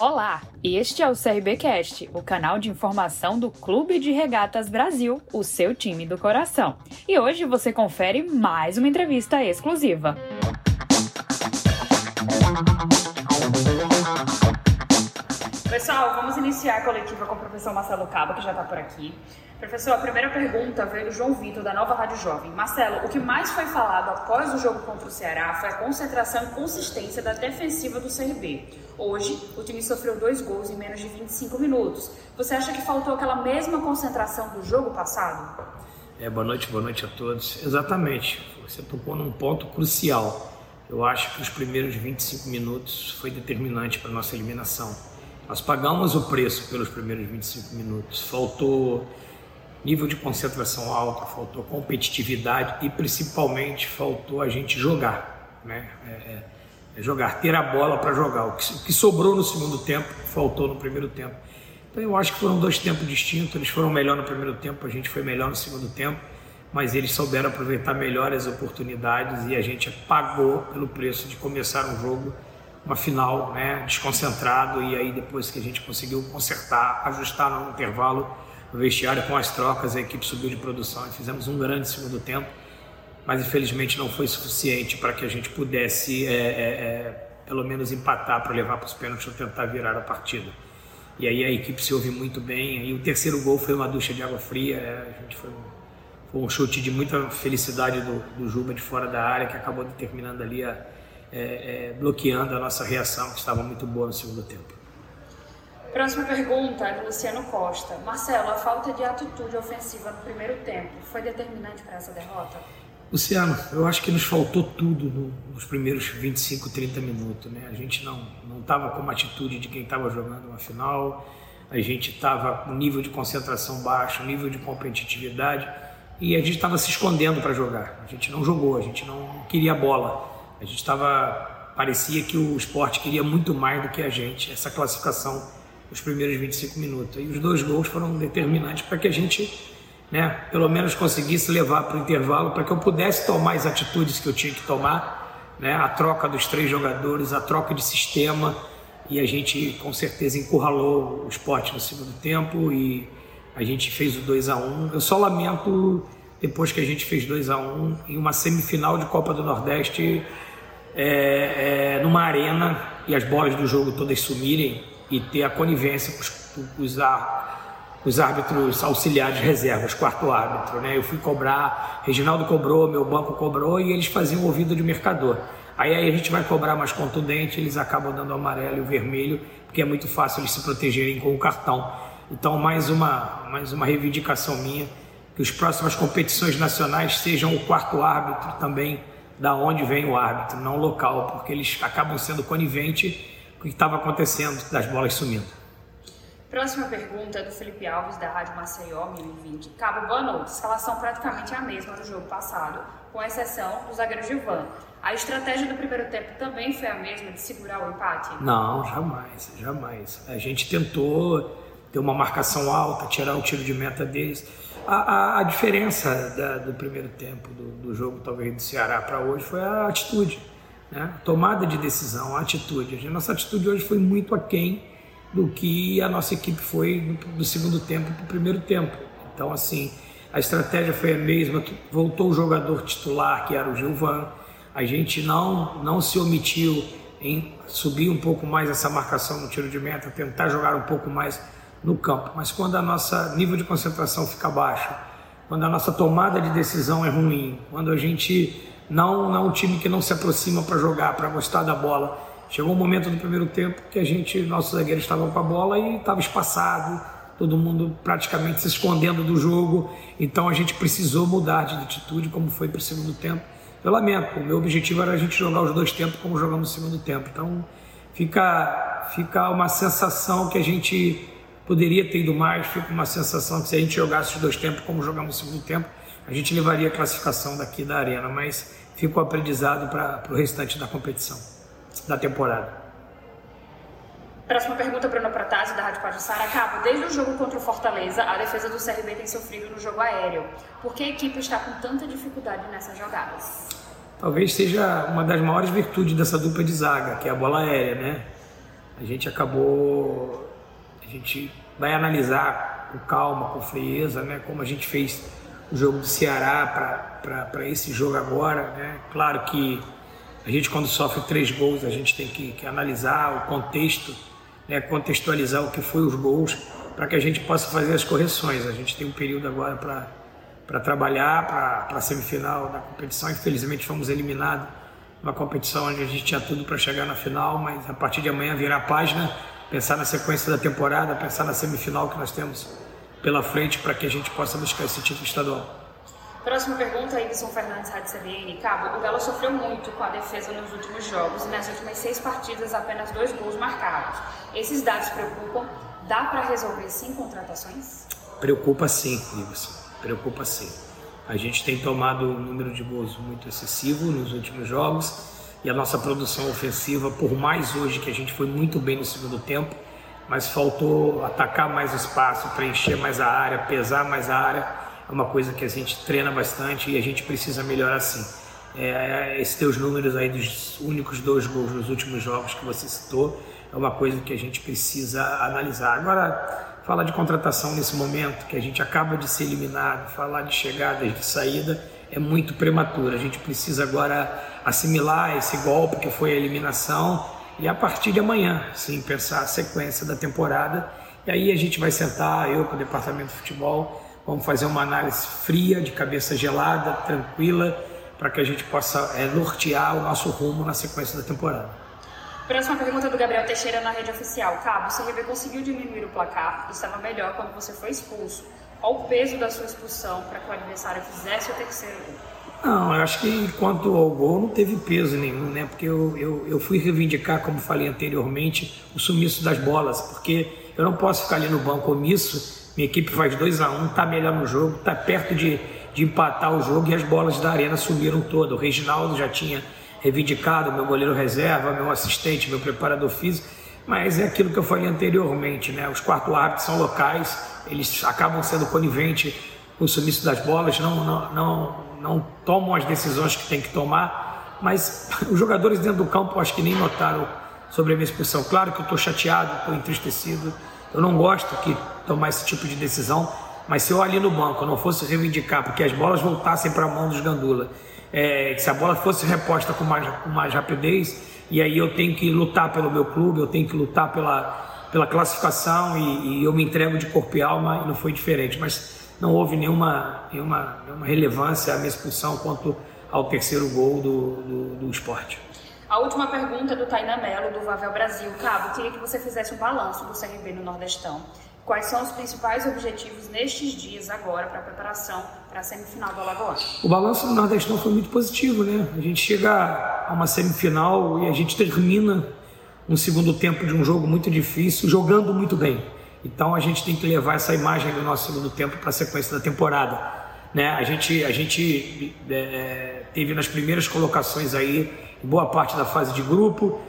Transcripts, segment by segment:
Olá, este é o CRBcast, o canal de informação do Clube de Regatas Brasil, o seu time do coração. E hoje você confere mais uma entrevista exclusiva. Pessoal, vamos iniciar a coletiva com o professor Marcelo Cabo, que já está por aqui. Professor, a primeira pergunta veio do João Vitor, da Nova Rádio Jovem. Marcelo, o que mais foi falado após o jogo contra o Ceará foi a concentração e consistência da defensiva do CRB. Hoje, o time sofreu dois gols em menos de 25 minutos. Você acha que faltou aquela mesma concentração do jogo passado? É, boa noite, boa noite a todos. Exatamente, você tocou num ponto crucial. Eu acho que os primeiros 25 minutos foi determinante para a nossa eliminação nós pagamos o preço pelos primeiros 25 minutos. Faltou nível de concentração alto, faltou competitividade e principalmente faltou a gente jogar, né? É, é, é jogar, ter a bola para jogar. O que, o que, sobrou no segundo tempo faltou no primeiro tempo. Então eu acho que foram dois tempos distintos. Eles foram melhor no primeiro tempo, a gente foi melhor no segundo tempo, mas eles souberam aproveitar melhor as oportunidades e a gente pagou pelo preço de começar um jogo uma final né, desconcentrado e aí depois que a gente conseguiu consertar, ajustar no intervalo o vestiário com as trocas, a equipe subiu de produção e fizemos um grande segundo tempo, mas infelizmente não foi suficiente para que a gente pudesse é, é, é, pelo menos empatar para levar para os pênaltis ou tentar virar a partida. E aí a equipe se ouve muito bem. E o terceiro gol foi uma ducha de água fria. É, a gente foi, foi um chute de muita felicidade do, do Juba de fora da área que acabou determinando ali a, é, é, bloqueando a nossa reação, que estava muito boa no segundo tempo. Próxima pergunta é do Luciano Costa. Marcelo, a falta de atitude ofensiva no primeiro tempo foi determinante para essa derrota? Luciano, eu acho que nos faltou tudo no, nos primeiros 25, 30 minutos. Né? A gente não estava com uma atitude de quem estava jogando uma final, a gente estava com nível de concentração baixo, nível de competitividade e a gente estava se escondendo para jogar. A gente não jogou, a gente não queria bola. A gente estava. Parecia que o esporte queria muito mais do que a gente, essa classificação nos primeiros 25 minutos. E os dois gols foram determinantes para que a gente, né, pelo menos conseguisse levar para o intervalo, para que eu pudesse tomar as atitudes que eu tinha que tomar, né, a troca dos três jogadores, a troca de sistema. E a gente com certeza encurralou o esporte no segundo tempo e a gente fez o 2 a 1 Eu só lamento depois que a gente fez 2 a 1 em uma semifinal de Copa do Nordeste é, é, numa arena e as bolas do jogo todas sumirem e ter a conivência com os, com os, os árbitros auxiliares reservas, quarto árbitro. Né? Eu fui cobrar, Reginaldo cobrou, meu banco cobrou e eles faziam ouvido de mercador. Aí, aí a gente vai cobrar mais contundente, eles acabam dando o amarelo e o vermelho, porque é muito fácil eles se protegerem com o cartão. Então, mais uma, mais uma reivindicação minha, que as próximas competições nacionais sejam o quarto árbitro também da onde vem o árbitro, não local, porque eles acabam sendo coniventes com o que estava acontecendo das bolas sumindo. Próxima pergunta é do Felipe Alves, da Rádio Maceió, 1020. Cabo, boa noite. Escalação praticamente a mesma do jogo passado, com exceção do zagueiro Gilvan. A estratégia do primeiro tempo também foi a mesma de segurar o empate? Não, jamais, jamais. A gente tentou ter uma marcação alta, tirar o tiro de meta deles a, a, a diferença da, do primeiro tempo do, do, jogo, talvez do Ceará para hoje, foi a atitude, né? tomada de decisão, a atitude. A nossa atitude hoje foi muito aquém do que a nossa equipe foi do, do segundo tempo para o primeiro tempo. Então, assim, a estratégia foi a mesma, voltou o jogador titular, que era o Gilvan, a gente não, não se omitiu em subir um pouco mais essa marcação no tiro de meta, tentar jogar um pouco mais no campo. Mas quando a nossa nível de concentração fica baixo, quando a nossa tomada de decisão é ruim, quando a gente não, não é um time que não se aproxima para jogar, para gostar da bola. Chegou um momento do primeiro tempo que a gente, nossos zagueiros estavam com a bola e estava espaçado, todo mundo praticamente se escondendo do jogo. Então a gente precisou mudar de atitude, como foi para o segundo tempo. Eu lamento, o meu objetivo era a gente jogar os dois tempos como jogamos no segundo tempo. Então fica, fica uma sensação que a gente Poderia ter ido mais, fico uma sensação que se a gente jogasse os dois tempos como jogamos no segundo tempo, a gente levaria a classificação daqui da arena, mas fica o aprendizado para o restante da competição, da temporada. Próxima pergunta, Bruno Pratazzi, da Rádio Pajussara. Cabo, desde o jogo contra o Fortaleza, a defesa do CRB tem sofrido no jogo aéreo. Por que a equipe está com tanta dificuldade nessas jogadas? Talvez seja uma das maiores virtudes dessa dupla de zaga, que é a bola aérea, né? a gente acabou, a gente vai analisar com calma, com frieza, né, como a gente fez o jogo do Ceará para esse jogo agora, né? Claro que a gente quando sofre três gols a gente tem que, que analisar o contexto, né, contextualizar o que foi os gols para que a gente possa fazer as correções. A gente tem um período agora para trabalhar para a semifinal da competição. Infelizmente fomos eliminados uma competição onde a gente tinha tudo para chegar na final, mas a partir de amanhã virar a página, pensar na sequência da temporada, pensar na semifinal que nós temos pela frente para que a gente possa buscar esse título estadual. Próxima pergunta, Ibson Fernandes, Rádio CBN. Cabo, o Galo sofreu muito com a defesa nos últimos jogos e nas últimas seis partidas apenas dois gols marcados. Esses dados preocupam? Dá para resolver sem contratações? Preocupa sim, Ibson. Preocupa sim. A gente tem tomado um número de gols muito excessivo nos últimos jogos e a nossa produção ofensiva, por mais hoje que a gente foi muito bem no segundo tempo, mas faltou atacar mais espaço, preencher mais a área, pesar mais a área é uma coisa que a gente treina bastante e a gente precisa melhorar sim. É, esses teus números aí dos únicos dois gols nos últimos jogos que você citou é uma coisa que a gente precisa analisar. Agora, falar de contratação nesse momento, que a gente acaba de ser eliminado, falar de chegadas, de saída, é muito prematuro. A gente precisa agora assimilar esse golpe que foi a eliminação e a partir de amanhã, sim, pensar a sequência da temporada. E aí a gente vai sentar, eu com o departamento de futebol, Vamos fazer uma análise fria, de cabeça gelada, tranquila, para que a gente possa é, nortear o nosso rumo na sequência da temporada. Próxima pergunta do Gabriel Teixeira na rede oficial. Cabo, o CRB conseguiu diminuir o placar estava melhor quando você foi expulso. Qual o peso da sua expulsão para que o adversário fizesse o terceiro gol? Não, eu acho que quanto ao gol não teve peso nenhum, né? Porque eu, eu, eu fui reivindicar, como falei anteriormente, o sumiço das bolas, porque eu não posso ficar ali no banco omisso minha equipe faz 2 a 1 um, tá melhor no jogo, tá perto de, de empatar o jogo e as bolas da arena sumiram todas. O Reginaldo já tinha reivindicado, meu goleiro reserva, meu assistente, meu preparador físico, mas é aquilo que eu falei anteriormente, né? Os quartos árbitros são locais, eles acabam sendo coniventes com o sumiço das bolas, não, não, não, não tomam as decisões que tem que tomar, mas os jogadores dentro do campo acho que nem notaram sobre a minha expulsão. Claro que eu estou chateado, estou entristecido, eu não gosto que tomar esse tipo de decisão, mas se eu ali no banco não fosse reivindicar, porque as bolas voltassem para a mão dos Gandula, é, se a bola fosse reposta com mais, com mais rapidez, e aí eu tenho que lutar pelo meu clube, eu tenho que lutar pela, pela classificação e, e eu me entrego de corpo e alma e não foi diferente. Mas não houve nenhuma, nenhuma, nenhuma relevância à minha expulsão quanto ao terceiro gol do, do, do esporte. A última pergunta é do Tainá Melo, do Vavel Brasil. Cabo, queria que você fizesse um balanço do CRB no Nordestão. Quais são os principais objetivos nestes dias agora para a preparação para a semifinal do Alagoas? O balanço do Nordestão foi muito positivo, né? A gente chega a uma semifinal e a gente termina um segundo tempo de um jogo muito difícil, jogando muito bem. Então a gente tem que levar essa imagem do nosso segundo tempo para a sequência da temporada. Né? A gente, a gente é, teve nas primeiras colocações aí boa parte da fase de grupo.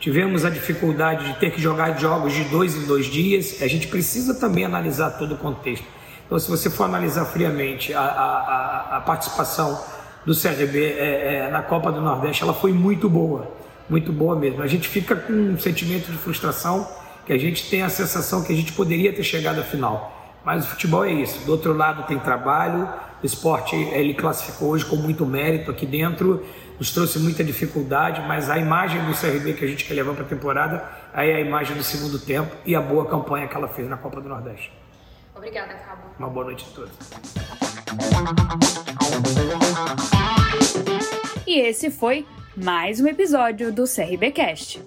Tivemos a dificuldade de ter que jogar jogos de dois em dois dias. A gente precisa também analisar todo o contexto. Então, se você for analisar friamente a, a, a participação do CRB é, é, na Copa do Nordeste, ela foi muito boa, muito boa mesmo. A gente fica com um sentimento de frustração, que a gente tem a sensação que a gente poderia ter chegado à final. Mas o futebol é isso. Do outro lado tem trabalho, o esporte ele classificou hoje com muito mérito aqui dentro nos trouxe muita dificuldade, mas a imagem do CRB que a gente quer levar para a temporada aí é a imagem do segundo tempo e a boa campanha que ela fez na Copa do Nordeste. Obrigada, Cabo. Uma boa noite a todos. E esse foi mais um episódio do CRBcast.